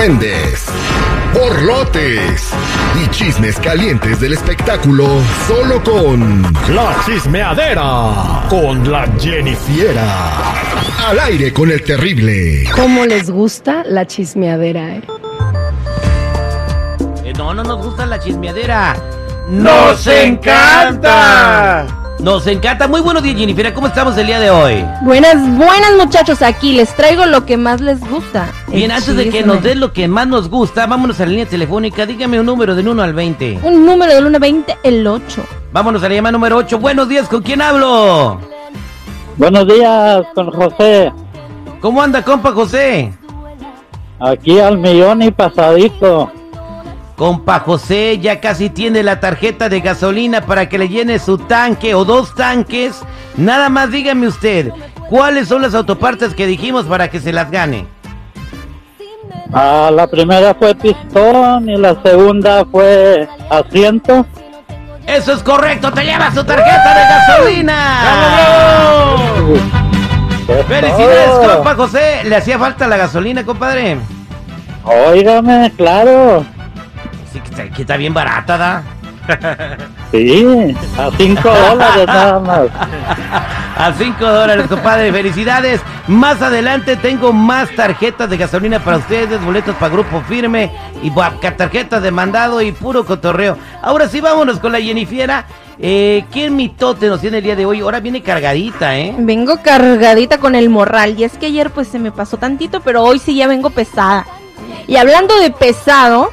Argüendes, borlotes y chismes calientes del espectáculo solo con La Chismeadera con la Jennifiera. Al aire con el terrible. ¿Cómo les gusta la chismeadera, eh? Eh, no, no nos gusta la chismeadera. ¡Nos encanta! Nos encanta. Muy buenos días, Jennifer. ¿Cómo estamos el día de hoy? Buenas, buenas muchachos, aquí les traigo lo que más les gusta. Bien, antes de que nos den lo que más nos gusta, vámonos a la línea telefónica. Dígame un número del 1 al 20. Un número del 1 al 20, el 8. Vámonos a la llamada número 8. Buenos días, ¿con quién hablo? Buenos días, con José. ¿Cómo anda, compa José? Aquí al millón y pasadito. Compa José ya casi tiene la tarjeta de gasolina para que le llene su tanque o dos tanques. Nada más dígame usted, ¿cuáles son las autopartes que dijimos para que se las gane? Ah, la primera fue pistón y la segunda fue asiento. Eso es correcto, te llevas su tarjeta de gasolina. Felicidades, compa José. ¿Le hacía falta la gasolina, compadre? Óigame, claro. Que está, bien barata, ¿da? Sí, a cinco dólares nada más. A 5 dólares, compadre. Felicidades. Más adelante tengo más tarjetas de gasolina para ustedes, boletos para Grupo Firme y tarjetas de mandado y puro cotorreo. Ahora sí, vámonos con la Jennifiera. Eh, ¿Qué mitote nos tiene el día de hoy? Ahora viene cargadita, ¿eh? Vengo cargadita con el morral. Y es que ayer pues se me pasó tantito, pero hoy sí ya vengo pesada. Y hablando de pesado,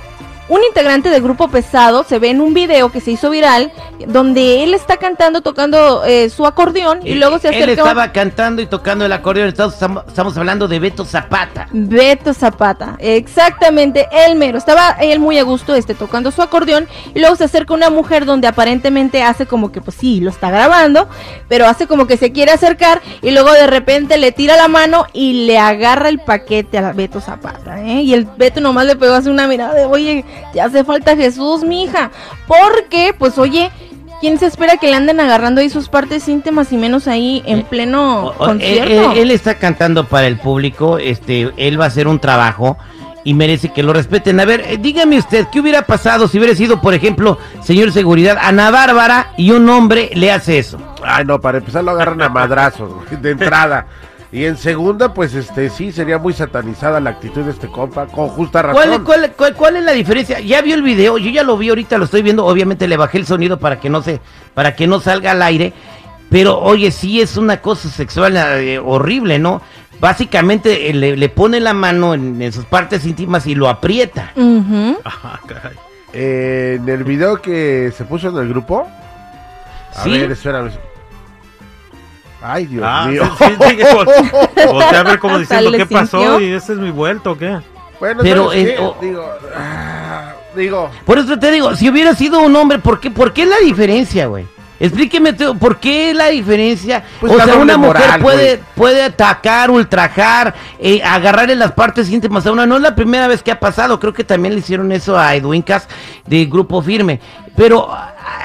un integrante del grupo pesado se ve en un video que se hizo viral donde él está cantando, tocando eh, su acordeón y luego se Él acerca estaba cantando y tocando el acordeón. Estamos, estamos hablando de Beto Zapata. Beto Zapata, exactamente, el mero. Estaba él muy a gusto este, tocando su acordeón y luego se acerca una mujer donde aparentemente hace como que, pues sí, lo está grabando, pero hace como que se quiere acercar y luego de repente le tira la mano y le agarra el paquete a Beto Zapata, ¿eh? Y el Beto nomás le pegó así una mirada de, oye, te hace falta Jesús, mija, porque, pues oye... ¿Quién se espera que le anden agarrando ahí sus partes íntimas y menos ahí en pleno O- o- concierto? Él, él- él está cantando para el público, este, él va a hacer un trabajo y merece que lo respeten. A ver, eh, dígame usted, ¿qué hubiera pasado si hubiera sido, por ejemplo, señor seguridad, Ana Bárbara y un hombre le hace eso? Ay, no, para empezar lo agarran a madrazos de entrada. Y en segunda, pues este sí, sería muy satanizada la actitud de este compa, con justa razón. ¿Cuál, cuál, cuál, cuál es la diferencia? Ya vio el video, yo ya lo vi, ahorita lo estoy viendo, obviamente le bajé el sonido para que no se, para que no salga al aire, pero oye, sí es una cosa sexual eh, horrible, ¿no? Básicamente eh, le, le pone la mano en, en sus partes íntimas y lo aprieta. Ujú. Eh, en el video que se puso en el grupo. A ¿Sí? ver, espérame. Ay, Dios Ah, mío. sí, sí, volteé a ver como diciendo qué pasó y ese es mi vuelto, ¿o ¿qué? Bueno, Pero, ¿sabes eh, qué? digo, ah, digo, Por eso te digo, si hubiera sido un hombre, ¿por qué, por qué la diferencia, güey? Explíqueme, ¿por qué la diferencia? Pues o sea, una mujer moral, puede, puede atacar, ultrajar, eh, agarrar en las partes íntimas a una. No es la primera vez que ha pasado, creo que también le hicieron eso a Edwin Cass de Grupo Firme. Pero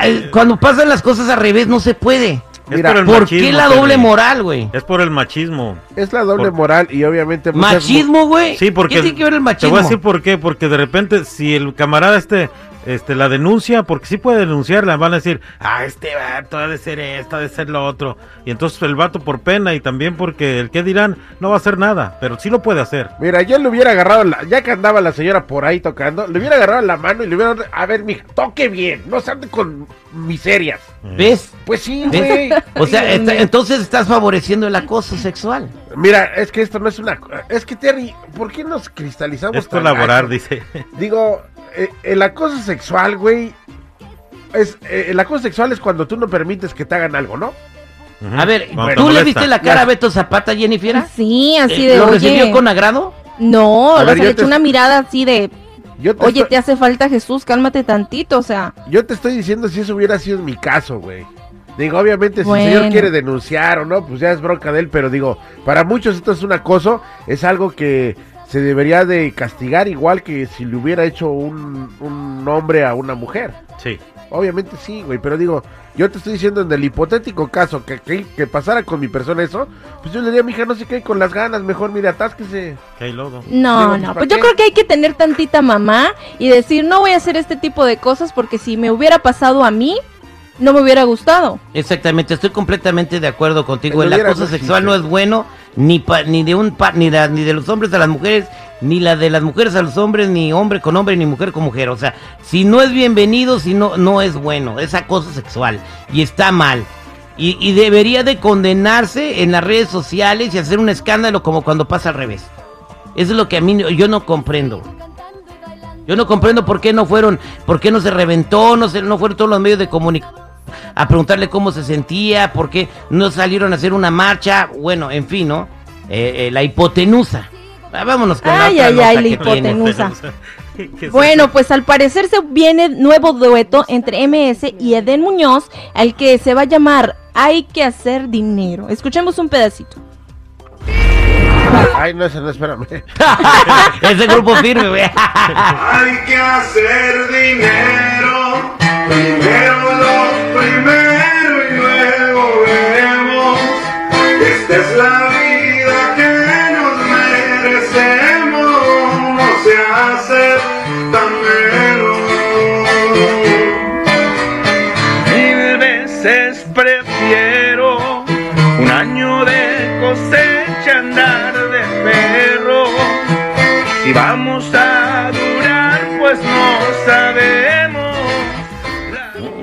eh, cuando pasan las cosas al revés, no se puede. Es Mira, por el ¿Por qué machismo, la doble moral, güey? Es por el machismo. es la doble Por- moral y obviamente muchas mu- ¿Machismo, güey? Sí, porque ¿Qué tiene que ver el te machismo? voy a decir por qué, porque de repente si el camarada este este la denuncia, porque sí puede denunciarla, van a decir, "Ah, este vato ha de ser esto, ha de ser lo otro." Y entonces el vato por pena y también porque el que dirán no va a hacer nada, pero sí lo puede hacer. Mira, yo le hubiera agarrado, la- ya que andaba la señora por ahí tocando, le hubiera agarrado la mano y le hubiera, a ver, mija, toque bien, no se ande con miserias. ¿Ves? Pues sí, güey. O sea, está- entonces estás favoreciendo el acoso sexual. Mira, es que esto no es una, es que Terry, ¿por qué nos cristalizamos? Es colaborar, gacho? dice. Digo, eh, el acoso sexual, güey, es, eh, el acoso sexual es cuando tú no permites que te hagan algo, ¿no? A ver, Cuando ¿tú le viste la cara a Beto Zapata, Jennifer? Sí, así Eh, de, ¿Lo oye, recibió con agrado? No, A o sea, le te- echó una mirada así de, Yo te, oye, estoy, te hace falta Jesús, cálmate tantito, o sea, yo te estoy diciendo si eso hubiera sido mi caso, güey. Digo, obviamente, si el señor quiere denunciar o no, pues ya es bronca de él, pero digo, para muchos esto es un acoso, es algo que se debería de castigar igual que si le hubiera hecho un, un hombre a una mujer. Sí. Obviamente sí, güey, pero digo, yo te estoy diciendo en el hipotético caso que, que, que pasara con mi persona eso, pues yo le diría a mi hija, no sé qué, con las ganas, mejor mire, atásquese. Que hay lodo. No, Digo, no, ¿para pues yo creo que hay que tener tantita mamá y decir, no voy a hacer este tipo de cosas porque si me hubiera pasado a mí, no me hubiera gustado. Exactamente, estoy completamente de acuerdo contigo. El acoso sexual no es bueno ni pa- ni de un pa- ni, la- ni de los hombres a las mujeres, ni la de las mujeres a los hombres, ni hombre con hombre, ni mujer con mujer. O sea, si no es bienvenido, si no no es bueno, es acoso sexual y está mal. Y, y debería de condenarse en las redes sociales y hacer un escándalo como cuando pasa al revés. Eso es lo que a mí no- yo no comprendo. Yo no comprendo por qué no fueron, por qué no se reventó, no se, no fueron todos los medios de comunicación a preguntarle cómo se sentía, por qué no salieron a hacer una marcha, bueno, en fin, ¿no? Eh, eh, la hipotenusa. Ah, vámonos con Ay, la otra ay, nota ay, la hipotenusa. ¿Qué es Bueno, pues al parecer se viene nuevo dueto entre MS y Eden Muñoz, al que se va a llamar Hay que hacer dinero. Escuchemos un pedacito. Ay, no, ese no, espérame. Ese grupo firme, güey. Hay que hacer dinero, primero lo primero y luego veremos. Esta es la vida que nos merecemos, no se hace tan menos. Mil veces prefiero un año de cosecha andar de perro. Si vamos a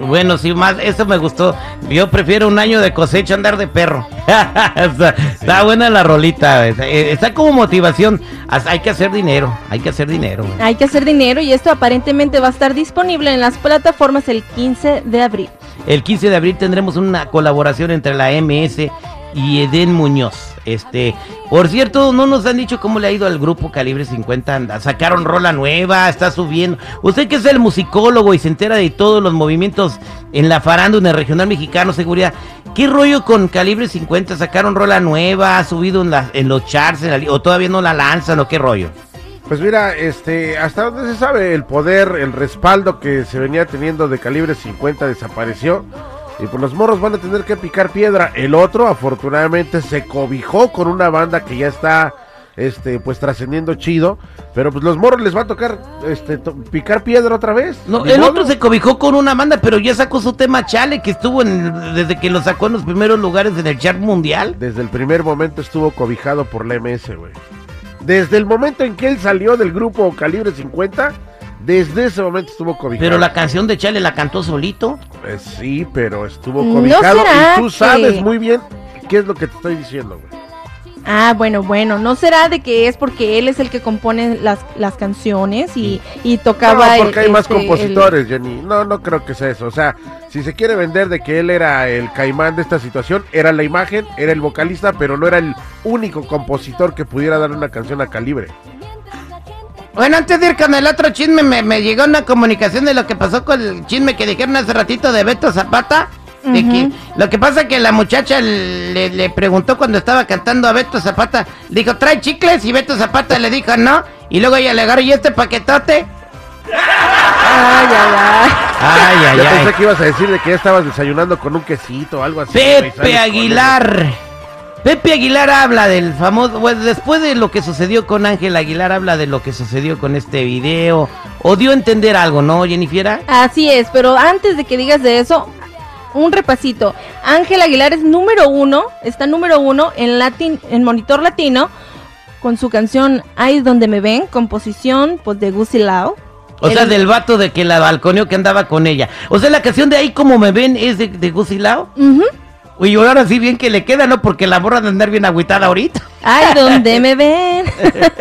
Bueno, sí, más, eso me gustó. Yo prefiero un año de cosecha andar de perro. está, está buena la rolita. Está, eh, está como motivación. Hay que hacer dinero, hay que hacer dinero. güey. Hay que hacer dinero y esto aparentemente va a estar disponible en las plataformas el 15 de abril. El 15 de abril tendremos una colaboración entre la MS y Eden Muñoz. Este, por cierto, no nos han dicho cómo le ha ido al grupo Calibre 50. Anda- Sacaron rola nueva, está subiendo. Usted que es el musicólogo y se entera de todos los movimientos en la farándula regional mexicano, seguridad. ¿Qué rollo con Calibre 50? ¿Sacaron rola nueva? ¿Ha subido en, en los charts? ¿O todavía no la lanzan? ¿O qué rollo? Pues mira, este, hasta donde se sabe, el poder, el respaldo que se venía teniendo de calibre 50 desapareció. Y pues los morros van a tener que picar piedra. El otro, afortunadamente, se cobijó con una banda que ya está, este, pues trascendiendo chido. Pero pues los morros les va a tocar, este, to- picar piedra otra vez. No, el modo. otro se cobijó con una banda, pero ya sacó su tema Chale, que estuvo en, desde que lo sacó en los primeros lugares en el chart mundial. Desde el primer momento estuvo cobijado por la MS, güey. Desde el momento en que él salió del grupo Calibre 50, desde ese momento estuvo cobijado. Pero la canción de Chale la cantó solito. Pues sí, pero estuvo ¿No cobijado será y tú sabes que- muy bien qué es lo que te estoy diciendo, güey. Ah, bueno, bueno, ¿no será de que es porque él es el que compone las, las canciones y, y tocaba No, porque el- hay más este, compositores, Jenny. No, no creo que sea eso. O sea, si se quiere vender de que él era el caimán de esta situación, era la imagen, era el vocalista, pero no era el único compositor que pudiera dar una canción a calibre. Bueno, antes de ir con el otro chisme, me, me llegó una comunicación de lo que pasó con el chisme que dijeron hace ratito de Beto Zapata. De que lo que pasa que la muchacha le, le preguntó cuando estaba cantando a Beto Zapata, le dijo, ¿trae chicles? Y Beto Zapata le dijo, no. Y luego ella le agarró, ¿y este paquetote? Ay, ay, ay. Ay, ay, Yo ay. pensé que ibas a decir de que ya estabas desayunando con un quesito o algo así. Pepe con Aguilar. Pepe Aguilar habla del famoso, bueno, después de lo que sucedió con Ángel Aguilar, habla de lo que sucedió con este video. O dio a entender algo, ¿no, Jennifer? Así es, pero antes de que digas de eso, un repasito. Ángel Aguilar es número uno, está número uno en Latin, en Monitor Latino, con su canción Ahí es donde me ven, composición pues de Gucci Lau. O sea, del vato de que la balconeó que andaba con ella. O sea, la canción de ahí como me ven es de, de Gucci. Uy, ahora sí bien que le queda, ¿no? Porque la borra de andar bien agüitada ahorita. Ay, donde me ven.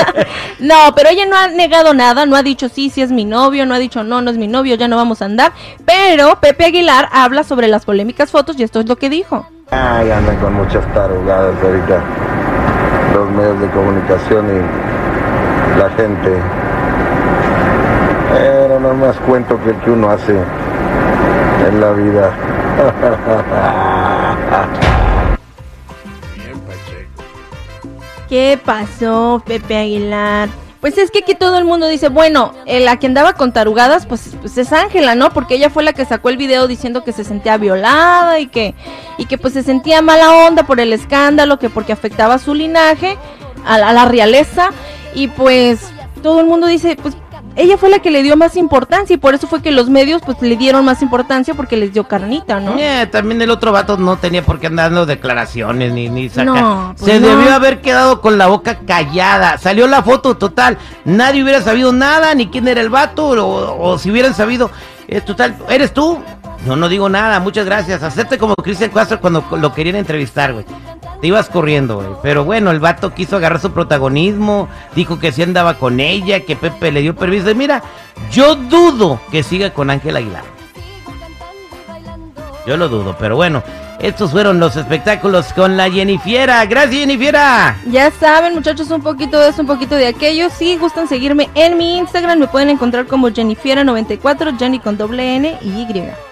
no, pero ella no ha negado nada, no ha dicho sí, sí es mi novio, no ha dicho no, no es mi novio, ya no vamos a andar. Pero Pepe Aguilar habla sobre las polémicas fotos y esto es lo que dijo. Ay, andan con muchas tarugadas ahorita. Los medios de comunicación y la gente. Pero no más cuento que el que uno hace en la vida. ¿Qué pasó, Pepe Aguilar? Pues es que aquí todo el mundo dice, bueno, eh, la que andaba con tarugadas, pues, pues es Ángela, ¿no? Porque ella fue la que sacó el video diciendo que se sentía violada y que, y que pues se sentía mala onda por el escándalo, que porque afectaba a su linaje, a, a la realeza, y pues todo el mundo dice, pues ella fue la que le dio más importancia y por eso fue que los medios pues le dieron más importancia porque les dio carnita, ¿no? Eh, también el otro vato no tenía por qué andar dando declaraciones ni, ni sacar. No, pues Se no. debió haber quedado con la boca callada. Salió la foto total. Nadie hubiera sabido nada, ni quién era el vato, o, o si hubieran sabido. eh, total, ¿eres tú? No, no digo nada, muchas gracias. Hacerte como Cristian Castro cuando lo querían entrevistar, güey. Te ibas corriendo, güey. Pero bueno, el vato quiso agarrar su protagonismo. Dijo que sí andaba con ella, que Pepe le dio permiso. Y mira, yo dudo que siga con Ángel Aguilar. Yo lo dudo, pero bueno, estos fueron los espectáculos con la Jennifiera. Gracias, Jennifiera. Ya saben, muchachos, un poquito de eso, un poquito de aquello. Si gustan seguirme en mi Instagram, me pueden encontrar como Jennifiera94, Jenny con doble N y Y.